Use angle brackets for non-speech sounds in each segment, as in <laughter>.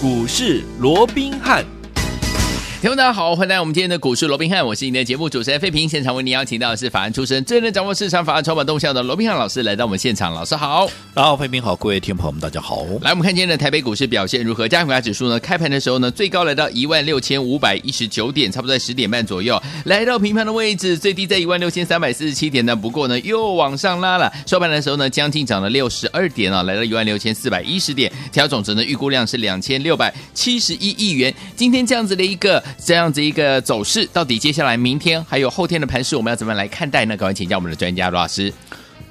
股市罗宾汉。听众大家好，欢迎来到我们今天的股市罗宾汉，我是你的节目主持人费平。现场为您邀请到的是法案出身、最能掌握市场法案筹码动向的罗宾汉老师来到我们现场，老师好。大家好，费平好，各位听众朋友们大家好。来，我们看今天的台北股市表现如何？加权指数呢？开盘的时候呢，最高来到一万六千五百一十九点，差不多在十点半左右，来到平盘的位置，最低在一万六千三百四十七点呢。不过呢，又往上拉了。收盘的时候呢，将近涨了六十二点啊，来到一万六千四百一十点。调总值呢，预估量是两千六百七十一亿元。今天这样子的一个，这样子一个。走势到底接下来明天还有后天的盘势，我们要怎么来看待呢？赶快请教我们的专家罗老师。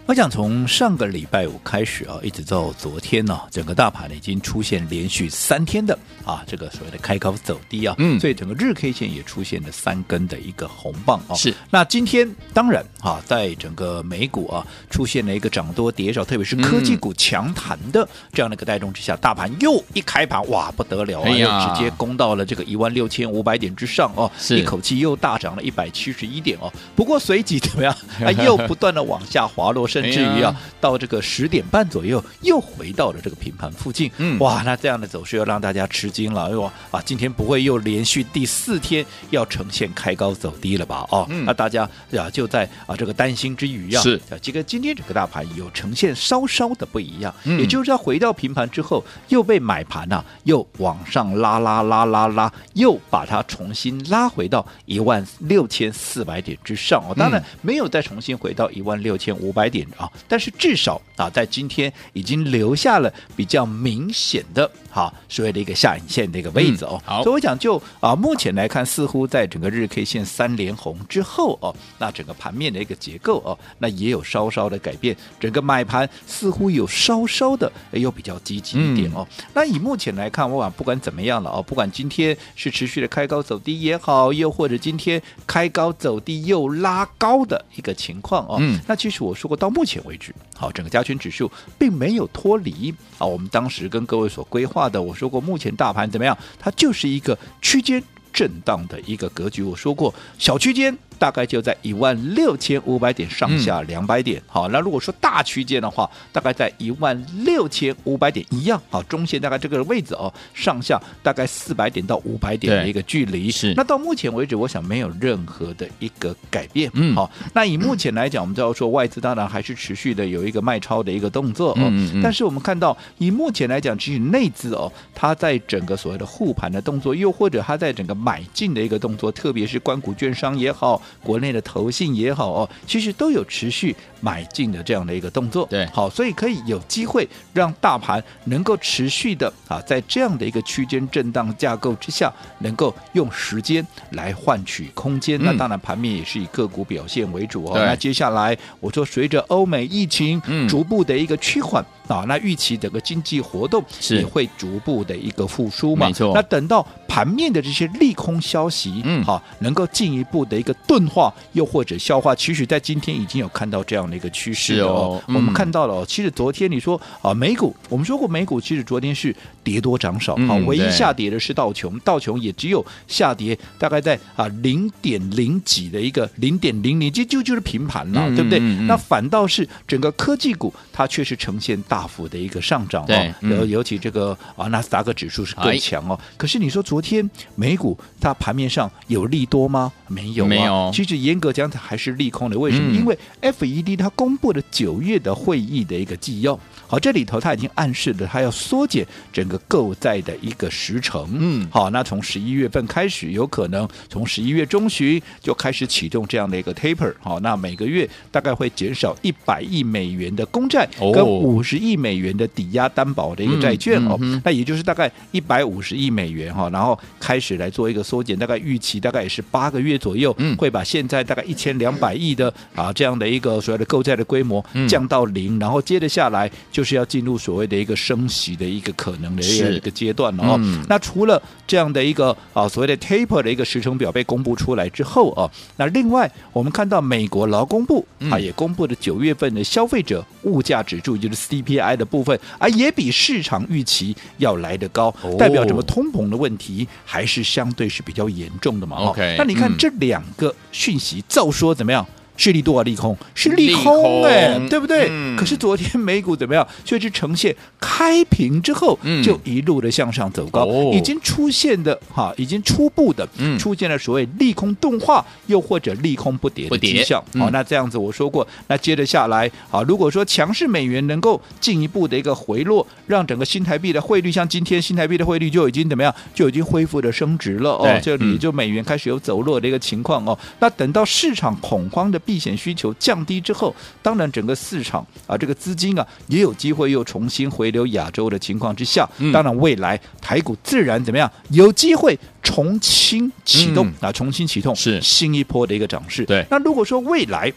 我想从上个礼拜五开始啊，一直到昨天呢、啊，整个大盘已经出现连续三天的啊，这个所谓的开高走低啊，嗯，所以整个日 K 线也出现了三根的一个红棒啊。是，那今天当然啊，在整个美股啊出现了一个涨多跌少，特别是科技股强弹的这样的一个带动之下，大盘又一开盘哇不得了啊，又直接攻到了这个一万六千五百点之上哦，是一口气又大涨了一百七十一点哦。不过随即怎么样，<laughs> 啊又不断的往下滑落。甚至于啊，到这个十点半左右又回到了这个平盘附近。嗯，哇，那这样的走势又让大家吃惊了。哟啊，今天不会又连续第四天要呈现开高走低了吧？哦，嗯、那大家啊就在啊这个担心之余啊，是啊这个今天整个大盘有呈现稍稍的不一样，嗯、也就是要回到平盘之后又被买盘呐、啊、又往上拉拉拉拉拉，又把它重新拉回到一万六千四百点之上哦。当然没有再重新回到一万六千五百点。啊，但是至少啊，在今天已经留下了比较明显的哈所谓的一个下影线的一个位置哦。好，所以我讲就啊，目前来看，似乎在整个日 K 线三连红之后哦，那整个盘面的一个结构哦，那也有稍稍的改变，整个买盘似乎有稍稍的又比较积极一点哦。那以目前来看，我讲不管怎么样了哦，不管今天是持续的开高走低也好，又或者今天开高走低又拉高的一个情况哦，嗯，那其实我说过到。目前为止，好，整个加权指数并没有脱离啊，我们当时跟各位所规划我说过，目前大盘怎么样？它就是一个区间震荡的一个格局。我说过，小区间。大概就在一万六千五百点上下两百点，嗯、好，那如果说大区间的话，大概在一万六千五百点一样，好，中线大概这个位置哦，上下大概四百点到五百点的一个距离，是。那到目前为止，我想没有任何的一个改变，嗯，好，那以目前来讲，我们知道说外资当然还是持续的有一个卖超的一个动作哦，嗯嗯，但是我们看到以目前来讲，其实内资哦，它在整个所谓的护盘的动作，又或者它在整个买进的一个动作，特别是关股券商也好。国内的投信也好哦，其实都有持续买进的这样的一个动作，对，好，所以可以有机会让大盘能够持续的啊，在这样的一个区间震荡架构之下，能够用时间来换取空间。嗯、那当然，盘面也是以个股表现为主哦。那接下来我说，随着欧美疫情逐步的一个趋缓、嗯、啊，那预期整个经济活动也会逐步的一个复苏嘛。没错。那等到盘面的这些利空消息，嗯，好，能够进一步的一个钝化，又或者消化，其实在今天已经有看到这样。的一个趋势哦，嗯、我们看到了，其实昨天你说啊，美股，我们说过美股，其实昨天是跌多涨少，啊、嗯，唯一下跌的是道琼，道琼也只有下跌大概在啊零点零几的一个零点零零，这就就是平盘了，嗯、对不对？嗯、那反倒是整个科技股，它却是呈现大幅的一个上涨哦，尤尤其这个啊纳斯达克指数是更强哦。哎、可是你说昨天美股它盘面上有利多吗？没有啊，没有。其实严格讲，它还是利空的。为什么？嗯、因为 FED 它公布了九月的会议的一个纪要，好，这里头他已经暗示了他要缩减整个购债的一个时程，嗯，好，那从十一月份开始，有可能从十一月中旬就开始启动这样的一个 taper，好，那每个月大概会减少一百亿美元的公债跟五十亿美元的抵押担保的一个债券。哦，那也就是大概一百五十亿美元。哈，然后开始来做一个缩减，大概预期大概也是八个月左右，嗯，会把现在大概一千两百亿的啊这样的一个所谓的购债的规模降到零，嗯、然后接着下来就是要进入所谓的一个升息的一个可能的一个阶段了哦。嗯、那除了这样的一个啊所谓的 taper 的一个时程表被公布出来之后啊，那另外我们看到美国劳工部啊也公布了九月份的消费者物价指数，就是 CPI 的部分啊，也比市场预期要来得高，哦、代表什么？通膨的问题还是相对是比较严重的嘛。OK，那你看这两个讯息，照说怎么样？是利多啊利空？是利空利哎、空对不对？嗯可是昨天美股怎么样？却是呈现开平之后嗯就一路的向上走高，哦已经出现的哈，已经初步的、嗯出现了所谓利空动画，又或者利空不跌的迹象。嗯好，那这样子我说过，那接着下来啊，如果说强势美元能够进一步的一个回落，让整个新台币的汇率，像今天新台币的汇率就已经怎么样，就已经恢复的升值了哦，这里就美元开始有走弱的一个情况哦。那等到市场恐慌的避险需求降低之后，当然整个市场啊，这个资金啊也有机会又重新回流亚洲的情况之下，嗯当然未来台股自然怎么样，有机会重新启动、嗯啊，重新启动是新一波的一个涨势。对那如果说未来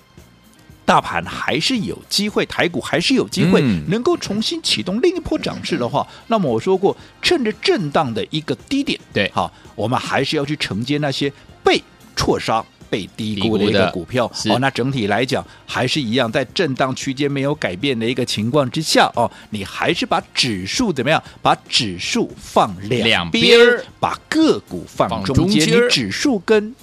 大盘还是有机会，台股还是有机会嗯能够重新启动另一波涨势的话，那么我说过，趁着震荡的一个低点，对好，我们还是要去承接那些被错杀。被低估的一个股票，是。哦，那整体来讲还是一样，在震荡区间没有改变的一个情况之下，哦，你还是把指数怎么样？把指数放两两边把个股放放中间，中间你指数跟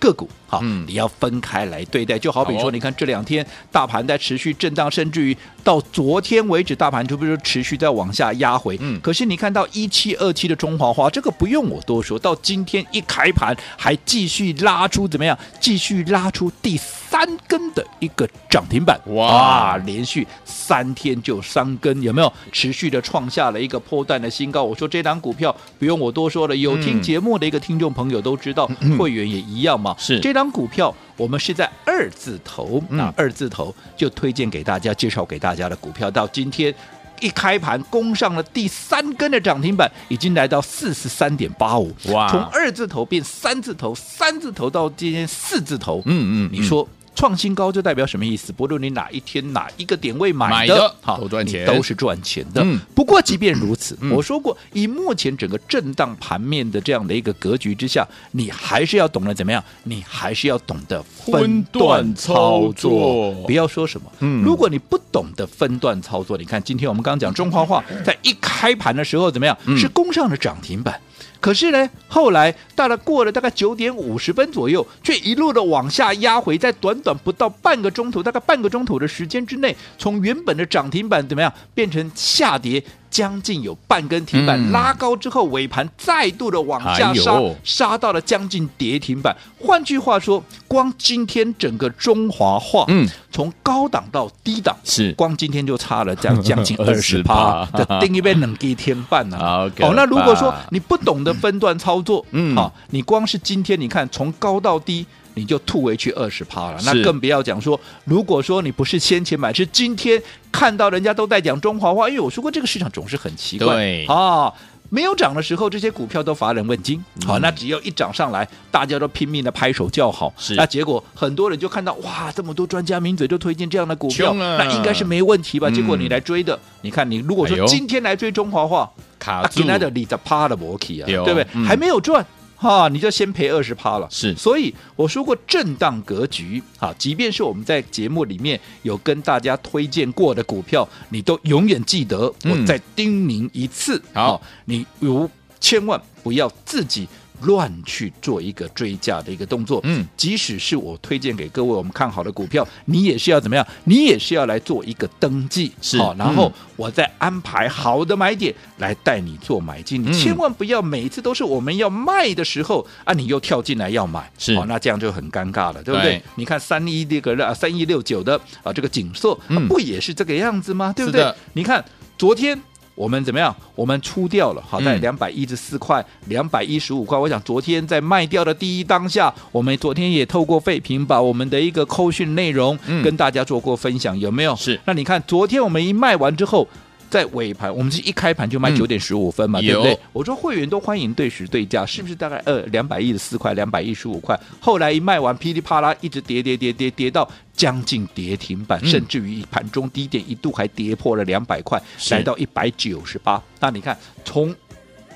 个股，好，嗯你要分开来对待。就好比说，你看这两天大盘在持续震荡，甚至于到昨天为止，大盘就不是持续在往下压回。嗯可是你看到一七二七的中华花，这个不用我多说，到今天一开盘还继续拉出怎么样？继续拉出第三根的一个涨停板，哇。啊连续三天就三根，有没有？持续的创下了一个波段的新高？我说这档股票不用我多说了，有听嗯。节目的一个听众朋友都知道，会员也一样嘛。是。这档股票，我们是在二字头，嗯。那二字头就推荐给大家，介绍给大家的股票，到今天。一开盘攻上了第三根的涨停板，已经来到四十三点八五，哇。从二字头变三字头，三字头到今天四字头，嗯嗯。你说创新高就代表什么意思？不论你哪一天哪一个点位买的，好都赚钱你都是赚钱的。嗯不过即便如此，嗯我说过，以目前整个震荡盘面的这样的一个格局之下，你还是要懂得怎么样？你还是要懂得分段操作不要说什么，嗯如果你不懂得分段操作，你看今天我们刚刚讲中华化在一开盘的时候怎么样？嗯是攻上了涨停板。可是呢，后来到了过了大概九点五十分左右，却一路的往下压回，在短短不到半个钟头，大概半个钟头的时间之内，从原本的涨停板怎么样变成下跌，将近有半根停板，嗯。拉高之后尾盘再度的往下杀，哎杀到了将近跌停板。换句话说，光今天整个中华化，嗯，从高档到低档，是。光今天就差了将将近 <laughs> 二十趴，20%的定一杯冷低天半呢、<laughs> 好可哦，那如果说你不懂得分段操作，嗯。好、你光是今天你看从高到低。你就吐回去二十趴了，那更不要讲说，如果说你不是先前买，是今天看到人家都在讲中华话，因为我说过这个市场总是很奇怪，对啊。没有涨的时候，这些股票都乏人问津。好、那只要一涨上来，大家都拼命的拍手叫好。是那结果很多人就看到哇，这么多专家名嘴都推荐这样的股票，啊那应该是没问题吧？嗯结果你来追的，你看你如果说今天来追中华话，啊，卡住给他的你的趴的摩 k 啊，对不对？嗯还没有赚。哈，你就先赔二十趴了，是。所以我说过震荡格局，哈，即便是我们在节目里面有跟大家推荐过的股票，你都永远记得，嗯。我再叮咛一次，好。哦，你如千万不要自己乱去做一个追价的一个动作，嗯，即使是我推荐给各位我们看好的股票，你也是要怎么样？你也是要来做一个登记，是。好，然后嗯。我再安排好的买点来带你做买进，嗯。你千万不要每一次都是我们要卖的时候啊，你又跳进来要买，是。好，那这样就很尴尬了，对不对？对。你看三一那个啊，三一六九的啊，这个景硕、啊嗯。不也是这个样子吗？对不对？你看昨天。我们怎么样？我们出掉了，好在嗯两百一十四块、两百一十五块。我想昨天在卖掉的第一当下，我们昨天也透过废品把我们的一个扣讯内容嗯跟大家做过分享，有没有？是。那你看昨天我们一卖完之后。在尾盘，我们是一开盘就卖嗯九点十五分嘛，对不对？我说会员都欢迎对时对价，是不是大概呃两百一十四块、两百一十五块？后来一卖完，噼里啪啦一直跌跌跌跌跌到将近跌停板，嗯甚至于盘中低点一度还跌破了两百块，是来到一百九十八。那你看从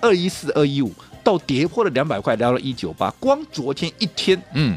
二一四、二一五到跌破了两百块，来到一九八，光昨天一天嗯，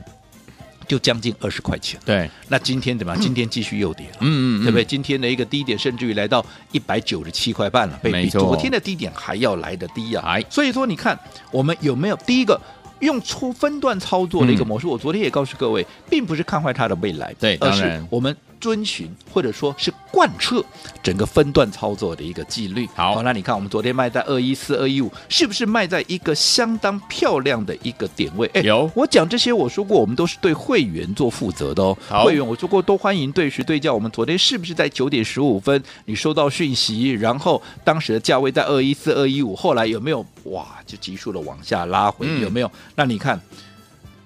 就将近二十块钱。对，那今天怎么样？<clears throat> 今天继续又跌了。嗯嗯，对不对？今天的一个低点甚至于来到一百九十七块半了，比昨天的低点还要来的低啊！哎所以说你看我们有没有第一个，用出分段操作的一个模式，嗯、我昨天也告诉各位，并不是看坏它的未来，对，而是我们遵循或者说是贯彻整个分段操作的一个纪律。好，好，那你看我们昨天卖在二一四、二一五，是不是卖在一个相当漂亮的一个点位？哎，有，我讲这些，我说过，我们都是对会员做负责的哦。好，会员我说过，都欢迎对时对价。我们昨天是不是在九点十五分你收到讯息，然后当时的价位在二一四、二一五，后来有没有哇，就急速的往下拉回？嗯、有没有？那你看。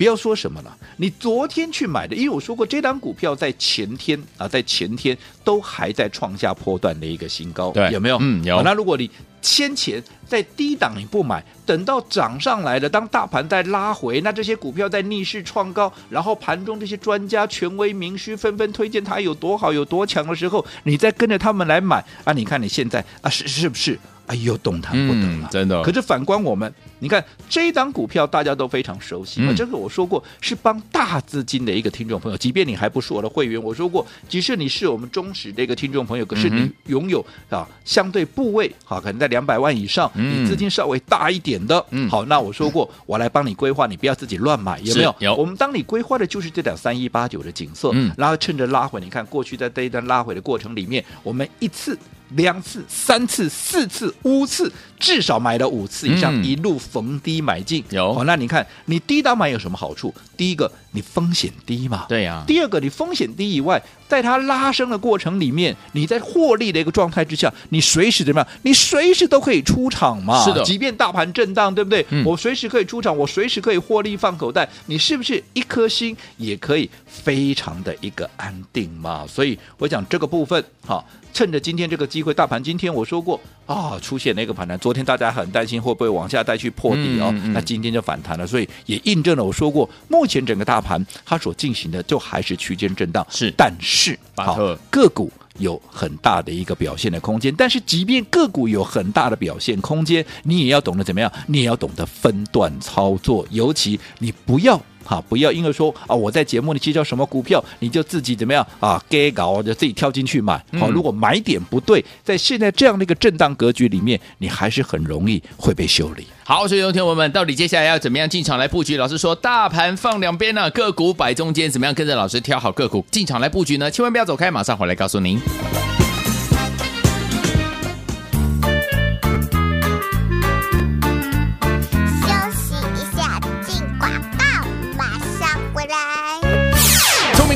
不要说什么了，你昨天去买的，因为我说过，这档股票在前天啊，在前天都还在创下波段的一个新高，对，有没有？嗯，有。那如果你先前在低档你不买，等到涨上来了，当大盘在拉回，那这些股票在逆势创高，然后盘中这些专家、权威、名师纷纷推荐它有多好、有多强的时候，你再跟着他们来买啊？你看你现在啊，是是不是？哎呦，动弹不得了，嗯，真的。可是反观我们，你看这一档股票大家都非常熟悉，嗯，这个我说过是帮大资金的一个听众朋友，即便你还不是我的会员，我说过，即使你是我们忠实的一个听众朋友，可是你拥有啊相对部位啊，可能在两百万以上，你资金稍微大一点的，嗯，好，那我说过，我来帮你规划，你不要自己乱买，有没有？有。我们当你规划的就是这档三一八九的景色，嗯，然后趁着拉回，你看过去在这一段拉回的过程里面，我们一次。两次、三次、四次、五次，至少买了五次以上，嗯、一路逢低买进。有、哦，那你看，你低档买有什么好处？第一个，你风险低嘛。对呀、啊。第二个，你风险低以外，在它拉升的过程里面，你在获利的一个状态之下，你随时怎么样？你随时都可以出场嘛。是的。即便大盘震荡，对不对？嗯、我随时可以出场，我随时可以获利放口袋。你是不是一颗心也可以非常的一个安定嘛？所以我讲这个部分，好。趁着今天这个机会，大盘今天我说过啊，出现了一个反弹。昨天大家很担心会不会往下再去破底哦，嗯嗯嗯，那今天就反弹了，所以也印证了我说过，目前整个大盘它所进行的就还是区间震荡。是，但是好个股有很大的一个表现的空间。但是即便个股有很大的表现空间，你也要懂得怎么样，你也要懂得分段操作，尤其你不要。好，不要因为说啊，我在节目里介绍什么股票，你就自己怎么样啊，给搞就自己跳进去买。好，如果买点不对，在现在这样的一个震荡格局里面，你还是很容易会被修理。好，所以有听友们，到底接下来要怎么样进场来布局？老师说，大盘放两边呢，个股摆中间，怎么样跟着老师挑好个股进场来布局呢？千万不要走开，马上回来告诉您。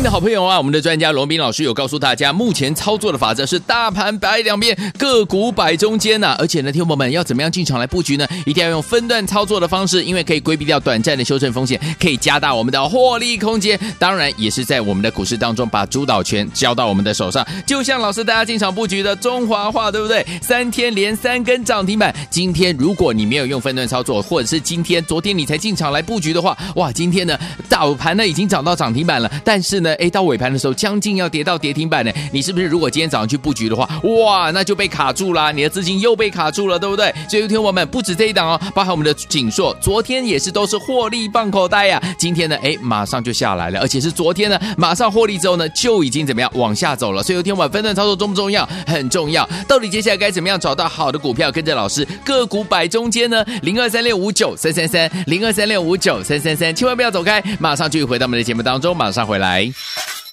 好朋友啊，我们的专家罗宾老师有告诉大家，目前操作的法则是大盘摆两边，个股摆中间呐、而且呢，听众朋友们要怎么样进场来布局呢？一定要用分段操作的方式，因为可以规避掉短暂的修正风险，可以加大我们的获利空间。当然，也是在我们的股市当中把主导权交到我们的手上。就像老师大家进场布局的中华化，对不对？三天连三根涨停板。今天如果你没有用分段操作，或者是今天、昨天你才进场来布局的话，哇，今天呢，早盘呢已经涨到涨停板了，但是呢，到尾盘的时候，将近要跌到跌停板呢。你是不是如果今天早上去布局的话，哇，那就被卡住了，你的资金又被卡住了，对不对？所以，听我们不止这一档哦，包含我们的景硕，昨天也是都是获利放口袋呀。今天呢，哎，马上就下来了，而且是昨天呢，马上获利之后呢，就已经怎么样往下走了。所以，听我们分段操作重不重要？很重要。到底接下来该怎么样找到好的股票，跟着老师个股摆中间呢？零二三六五九三三三，零二三六五九三三三，千万不要走开，马上就回到我们的节目当中，马上回来。you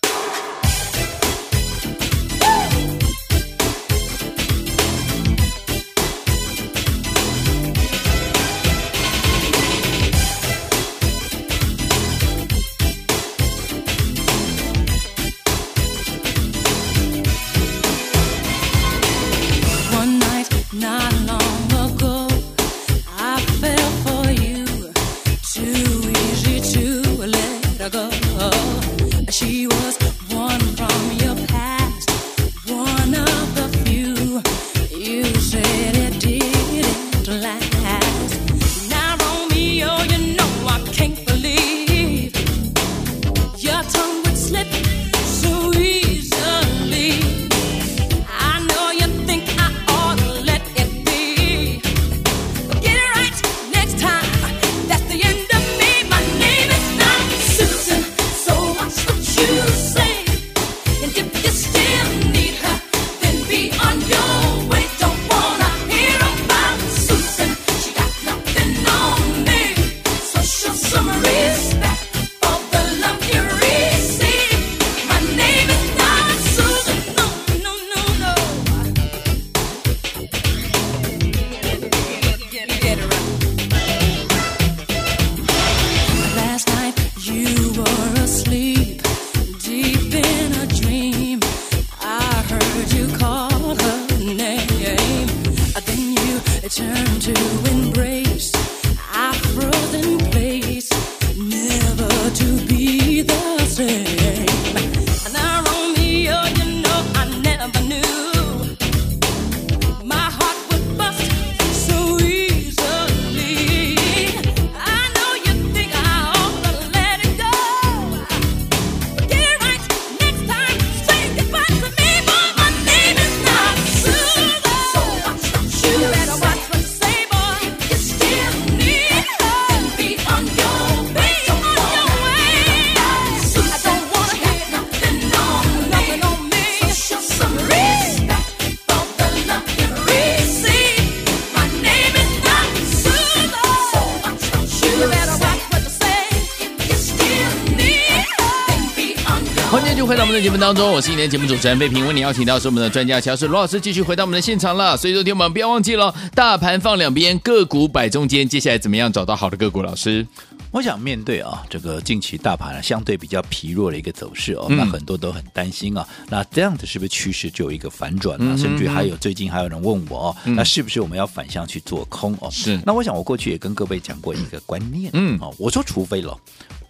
当中，我是今天节目主持人费平，为你邀请到是我们的专家乔氏罗老师，继续回到我们的现场了。所以，昨天我们不要忘记了，大盘放两边，个股摆中间。接下来怎么样找到好的个股？老师，我想面对啊，这个近期大盘啊相对比较疲弱的一个走势哦，嗯、那很多都很担心啊。那这样子是不是趋势就有一个反转呢？嗯、甚至还有最近还有人问我哦，嗯、那是不是我们要反向去做空哦？是。那我想我过去也跟各位讲过一个观念，嗯，哦，我说除非了。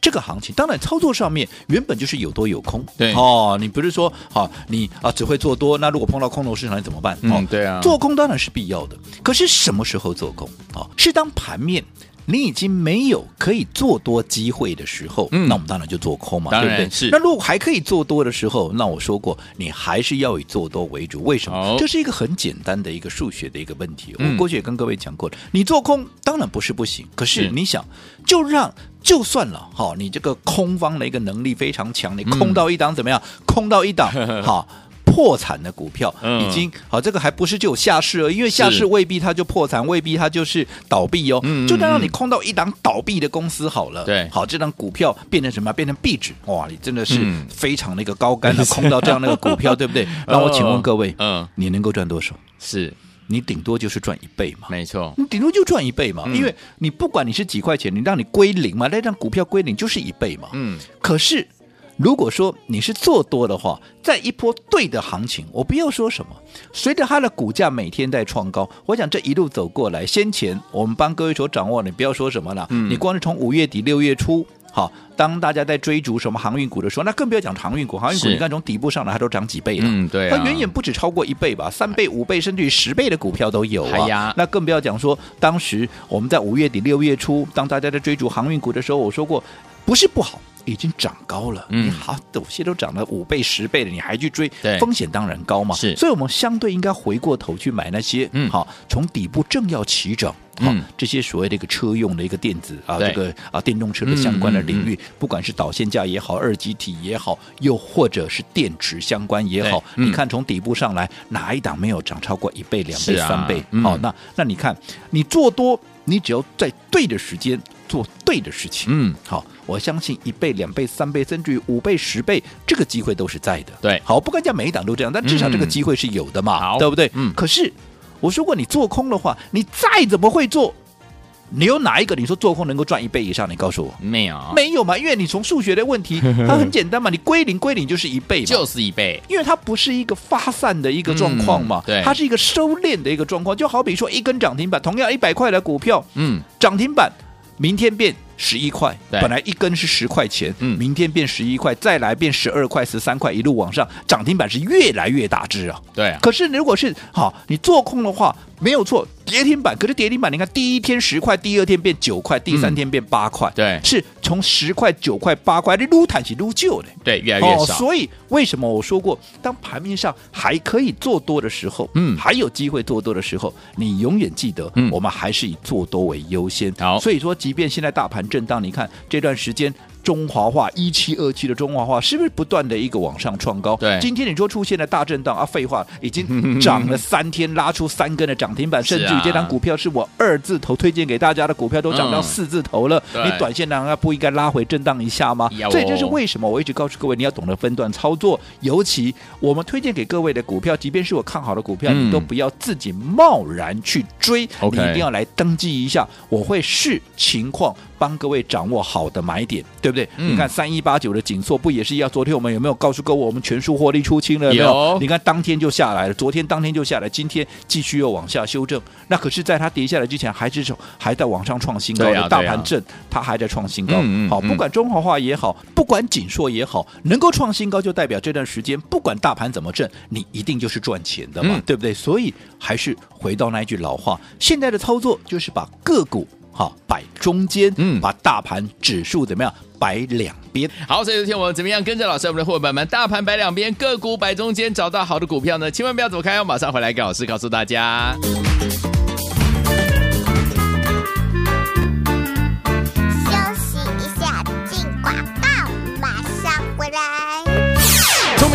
这个行情当然操作上面原本就是有多有空，对哦，你不是说好、哦、你啊只会做多，那如果碰到空头市场你怎么办？嗯，哦、对啊，做空当然是必要的，可是什么时候做空啊、哦？是当盘面你已经没有可以做多机会的时候，嗯，那我们当然就做空嘛，对不对？是。那如果还可以做多的时候，那我说过，你还是要以做多为主。为什么？哦、这是一个很简单的一个数学的一个问题。嗯、我过去也跟各位讲过了，你做空当然不是不行，可是你想，就让。就算了，好，你这个空方的一个能力非常强，你空到一档怎么样？嗯、<laughs> 空到一档，好破产的股票，已经好，这个还不是就有下市了，因为下市未必它就破产，未必它就是倒闭哦。嗯、就当让你空到一档倒闭的公司好了，对，好，这档股票变成什么？变成壁纸，哇，你真的是非常的一个高干的、嗯、<laughs> 空到这样的一个股票，对不对？那我请问各位，嗯，你能够赚多少？是。你顶多就是赚一倍嘛，没错，你顶多就赚一倍嘛，嗯、因为你不管你是几块钱，你让你归零嘛，那张股票归零就是一倍嘛。嗯，可是如果说你是做多的话，在一波对的行情，我不要说什么，随着它的股价每天在创高，我想这一路走过来，先前我们帮各位所掌握，你不要说什么了，嗯、你光是从五月底六月初。好，当大家在追逐什么航运股的时候，那更不要讲航运股。航运股你看从底部上来，它都涨几倍了。嗯，对、啊，它远远不止超过一倍吧，三倍、五倍，甚至于十倍的股票都有啊。呀那更不要讲说，当时我们在五月底六月初，当大家在追逐航运股的时候，我说过，不是不好。已经涨高了，嗯，你好，有些都涨了五倍、十倍了，你还去追，对。风险当然高嘛。是，所以我们相对应该回过头去买那些，嗯，好，从底部正要起涨，嗯，这些所谓的一个车用的一个电子啊，对。这个啊电动车的相关的领域，嗯嗯嗯、不管是导线架也好，二极体也好，又或者是电池相关也好，嗯、你看从底部上来，哪一档没有涨超过一倍、两倍、啊、三倍？好、那那你看，你做多，你只要在对的时间。做对的事情，嗯，好，我相信一倍、两倍、三倍，甚至于五倍、十倍，这个机会都是在的。对，好，不敢讲每一档都这样，但至少这个机会是有的嘛，好，对不对？嗯。可是我说过，你做空的话，你再怎么会做，你有哪一个你说做空能够赚一倍以上？你告诉我，没有，没有嘛？因为你从数学的问题，<laughs> 它很简单嘛，你归零归零就是一倍嘛，就是一倍，因为它不是一个发散的一个状况嘛，对，它是一个收敛的一个状况，就好比说一根涨停板，同样一百块的股票，嗯，涨停板。明天变十一块，本来一根是十块钱，嗯，明天变十一块，再来变十二块、十三块，一路往上，涨停板是越来越大只啊。对啊，可是如果是好，你做空的话。没有错，跌停板。可是跌停板，你看第一天十块，第二天变九块，第三天变八块。嗯、对，是从十块、九块、八块，你撸坦起撸旧的。对，越来越少。哦、所以为什么我说过，当盘面上还可以做多的时候，嗯，还有机会做多的时候，你永远记得，嗯，我们还是以做多为优先。好，所以说，即便现在大盘震荡，你看这段时间。中华化一七二七的中华化是不是不断的一个往上创高？对，今天你说出现了大震荡啊，废话，已经涨了三天，拉出三根的涨停板，<laughs> 甚至于这张股票是我二字头推荐给大家的股票，都涨到四字头了。你短线难道不应该拉回震荡一下吗？所以这是为什么我一直告诉各位，你要懂得分段操作，尤其我们推荐给各位的股票，即便是我看好的股票，你都不要自己贸然去追，你一定要来登记一下，我会视情况。帮各位掌握好的买点，对不对？嗯、你看三一八九的紧缩不也是一样？昨天我们有没有告诉各位，我们全数获利出清了？有没有？你看当天就下来了，昨天当天就下来，今天继续又往下修正。那可是，在它跌下来之前，还是还在往上创新高的。啊、大盘震，它还在创新高。嗯嗯、好，不管中华化也好，不管景硕也好，能够创新高，就代表这段时间不管大盘怎么震，你一定就是赚钱的嘛，嗯、对不对？所以还是回到那一句老话，现在的操作就是把个股。好，摆中间，嗯，把大盘指数怎么样摆两边？好，所以今天我们怎么样跟着老师，我们的伙伴们，大盘摆两边，个股摆中间，找到好的股票呢？千万不要走开，我马上回来给老师告诉大家。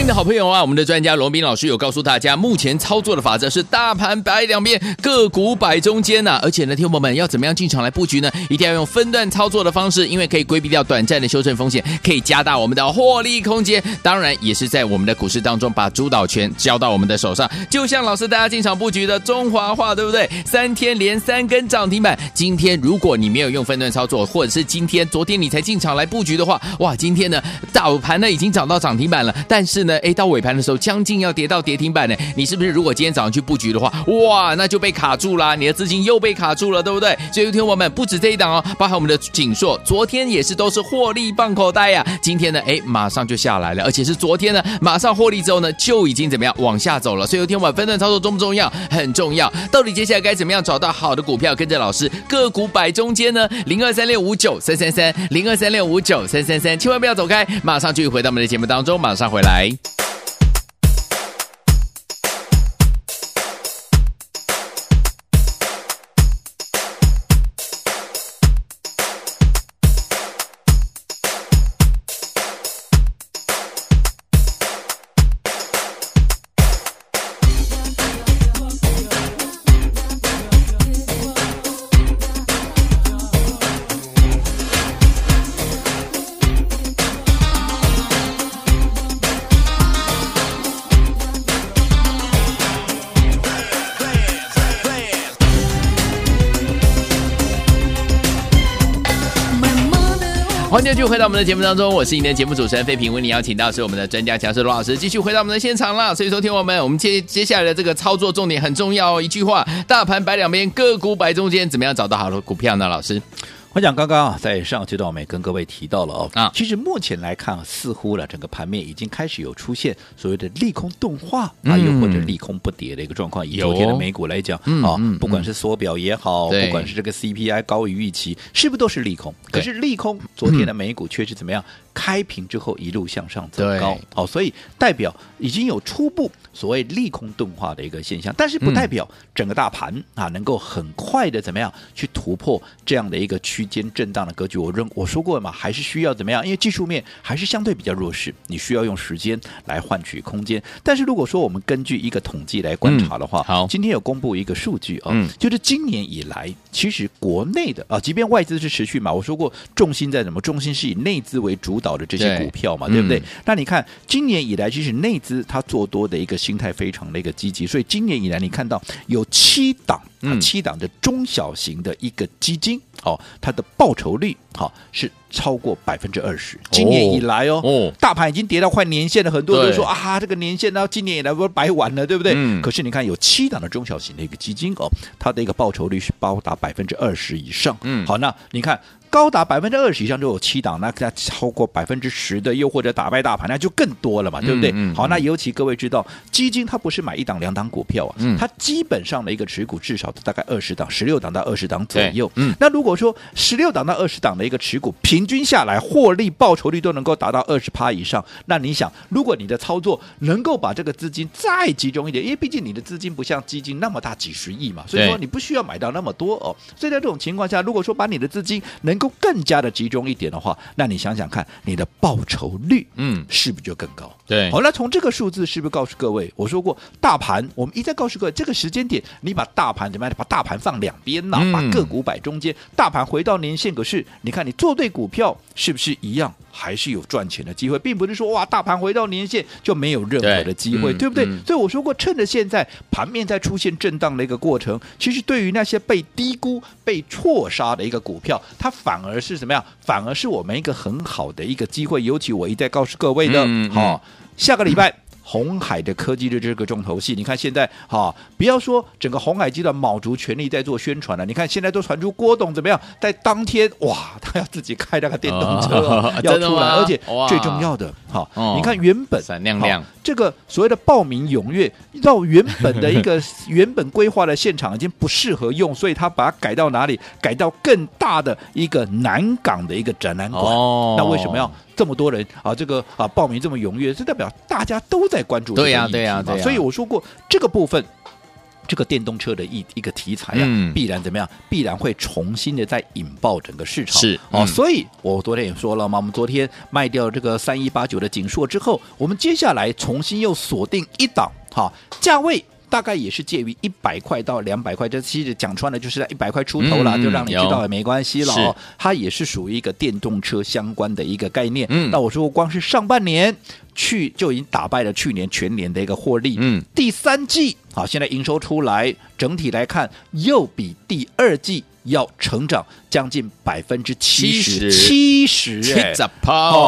的好朋友啊，我们的专家罗宾老师有告诉大家，目前操作的法则是大盘摆两边，个股摆中间呐、而且呢，听众朋友们要怎么样进场来布局呢？一定要用分段操作的方式，因为可以规避掉短暂的修正风险，可以加大我们的获利空间。当然，也是在我们的股市当中把主导权交到我们的手上。就像老师大家进场布局的中华化，对不对？三天连三根涨停板。今天如果你没有用分段操作，或者是今天、昨天你才进场来布局的话，哇，今天呢，大盘呢已经涨到涨停板了，但是呢，诶，到尾盘的时候将近要跌到跌停板呢，你是不是如果今天早上去布局的话，哇，那就被卡住了，你的资金又被卡住了，对不对？所以，听我们不止这一档哦，包含我们的景硕，昨天也是都是获利放口袋呀，今天呢，诶，马上就下来了，而且是昨天呢，马上获利之后呢，就已经怎么样往下走了。所以，听我们分段操作重不重要？很重要。到底接下来该怎么样找到好的股票，跟着老师个股摆中间呢？零二三六五九三三三，零二三六五九三三三，千万不要走开，马上就回到我们的节目当中，马上回来。欢迎继续回到我们的节目当中，我是你的节目主持人费平，为你邀请到是我们的专家强师罗老师，继续回到我们的现场了。所以说，听我们，我们接接下来的这个操作重点很重要哦，一句话：大盘摆两边，个股摆中间，怎么样找到好的股票呢？老师？我讲刚刚啊，在上阶段我们也跟各位提到了哦，啊，其实目前来看，似乎了整个盘面已经开始有出现所谓的利空动画、嗯、啊，又或者利空不跌的一个状况。以昨天的美股来讲、嗯、啊、嗯，不管是缩表也好、嗯，不管是这个 CPI 高于预期，是不是都是利空？可是利空，昨天的美股却是怎么样？开平之后一路向上走高，好、哦，所以代表已经有初步所谓利空钝化的一个现象，但是不代表整个大盘啊能够很快的怎么样去突破这样的一个区间震荡的格局。我认我说过了嘛，还是需要怎么样？因为技术面还是相对比较弱势，你需要用时间来换取空间。但是如果说我们根据一个统计来观察的话，嗯、好，今天有公布一个数据啊、嗯，就是今年以来，其实国内的啊，即便外资是持续嘛，我说过重心在什么？重心是以内资为主导的这些股票嘛，对，对不对、嗯？那你看今年以来，其实内资它做多的一个心态非常的一个积极，所以今年以来你看到有七档。嗯，七档的中小型的一个基金，哦，它的报酬率好、哦、是超过百分之二十。今年以来哦，哦，大盘已经跌到快年线了，很多人都说啊，这个年线到今年以来不是白玩了，对不对？嗯。可是你看，有七档的中小型的一个基金哦，它的一个报酬率是高达百分之二十以上。嗯，好，那你看。高达百分之二十以上就有七档，那它超过百分之十的，又或者打败大盘，那就更多了嘛，对不对？嗯嗯、好，那尤其各位知道，基金它不是买一档两档股票啊，嗯、它基本上的一个持股至少大概二十档，十六档到二十档左右。嗯，那如果说十六档到二十档的一个持股，平均下来获利报酬率都能够达到二十趴以上，那你想，如果你的操作能够把这个资金再集中一点，因为毕竟你的资金不像基金那么大几十亿嘛，所以说你不需要买到那么多哦。所以在这种情况下，如果说把你的资金能能够更加的集中一点的话，那你想想看，你的报酬率，嗯，是不是就更高？对，好，那从这个数字是不是告诉各位？我说过，大盘，我们一再告诉各位，这个时间点，你把大盘怎么样？把大盘放两边呐、嗯，把个股摆中间，大盘回到年线，可是你看你做对股票，是不是一样？还是有赚钱的机会，并不是说哇，大盘回到年线就没有任何的机会，对，对不对、嗯？所以我说过，趁着现在盘面在出现震荡的一个过程，其实对于那些被低估、被错杀的一个股票，它反而是怎么样？反而是我们一个很好的一个机会。尤其我一再告诉各位的，好、嗯哦，下个礼拜。红海的科技的这个重头戏，你看现在哈，不要说整个红海集团卯足全力在做宣传了。你看现在都传出郭董怎么样，在当天哇，<laughs> 他要自己开那个电动车、哦、要出来，而且最重要的哈，你看原本闪亮亮这个所谓的报名踊跃，到原本的一个 <laughs> 原本规划的现场已经不适合用，所以他把它改到哪里？改到更大的一个南港的一个展览馆。哦，那为什么要？这么多人啊，这个啊报名这么踊跃，这代表大家都在关注。对呀，对呀，对呀。所以我说过，这个部分这个电动车的一一个题材啊，嗯必然怎么样？必然会重新的再引爆整个市场。是哦，嗯所以我昨天也说了嘛，我们昨天卖掉这个三一八九的景硕之后，我们接下来重新又锁定一档，哈，价位。大概也是介于一百块到两百块，这其实讲穿了就是在一百块出头了，嗯就让你知道有也没关系了哦。它也是属于一个电动车相关的一个概念。嗯那我说光是上半年去就已经打败了去年全年的一个获利。嗯，第三季好，现在营收出来，整体来看又比第二季要成长将近百分之七十，七十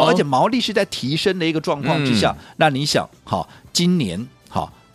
而且毛利是在提升的一个状况之下，嗯那你想，好，今年好。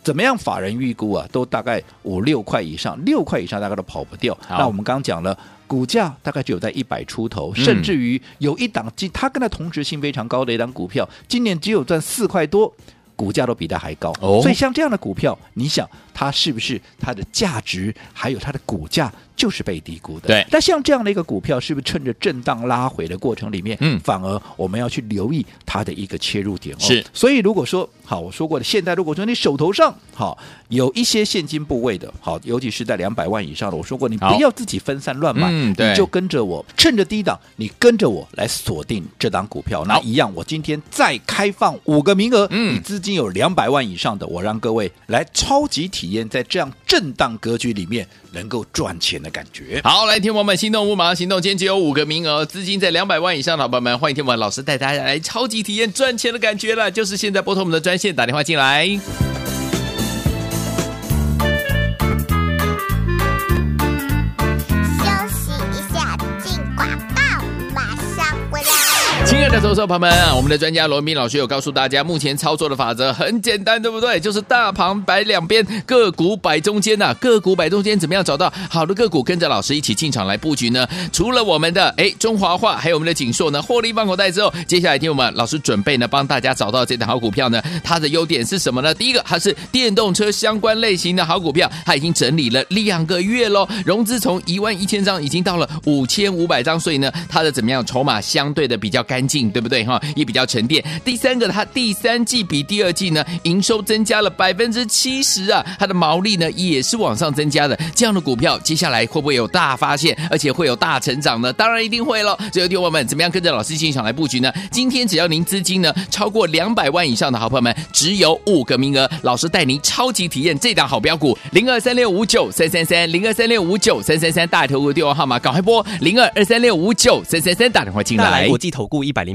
怎么样？法人预估啊，都大概五六块以上，六块以上大概都跑不掉。那我们刚刚讲了，股价大概只有在一百出头，嗯甚至于有一档，它跟它同质性非常高的一档股票，今年只有赚四块多，股价都比它还高。哦所以像这样的股票，你想它是不是它的价值还有它的股价就是被低估的？对。那像这样的一个股票，是不是趁着震荡拉回的过程里面，嗯。反而我们要去留意它的一个切入点哦。是。所以如果说好，我说过的，现在如果说你手头上好有一些现金部位的，好，尤其是在两百万以上的，我说过你不要自己分散乱买，嗯对。你就跟着我，趁着低档，你跟着我来锁定这档股票。那一样，我今天再开放五个名额，嗯。你资金有两百万以上的，我让各位来超级体体验在这样震荡格局里面能够赚钱的感觉。好，来，天王们心动不马上行动，今天只有五个名额，资金在两百万以上的好朋友们，欢迎天王老师带大家来超级体验赚钱的感觉了，就是现在拨通我们的专线打电话进来。的投资者朋友们啊，我们的专家罗明老师有告诉大家，目前操作的法则很简单，对不对？就是大盘摆两边，个股摆中间呐、个股摆中间，怎么样找到好的个股，跟着老师一起进场来布局呢？除了我们的哎中华化，还有我们的景硕呢，获利放口袋之后，接下来听我们老师准备呢，帮大家找到这档好股票呢。它的优点是什么呢？第一个，它是电动车相关类型的好股票，它已经整理了两个月喽，融资从一万一千张已经到了五千五百张，所以呢，它的怎么样筹码相对的比较干净，对不对哈？也比较沉淀。第三个，它第三季比第二季呢，营收增加了百分之七十啊，它的毛利呢也是往上增加的。这样的股票，接下来会不会有大发现，而且会有大成长呢？当然一定会喽。所以，听众们怎么样跟着老师进场来布局呢？今天只要您资金呢超过两百万以上的好朋友们，只有五个名额，老师带您超级体验这档好标股，零二三六五九三三三，零二三六五九三三三，大头股电话号码赶快拨零二二三六五九三三三，打电话进来来国。际投顾一百零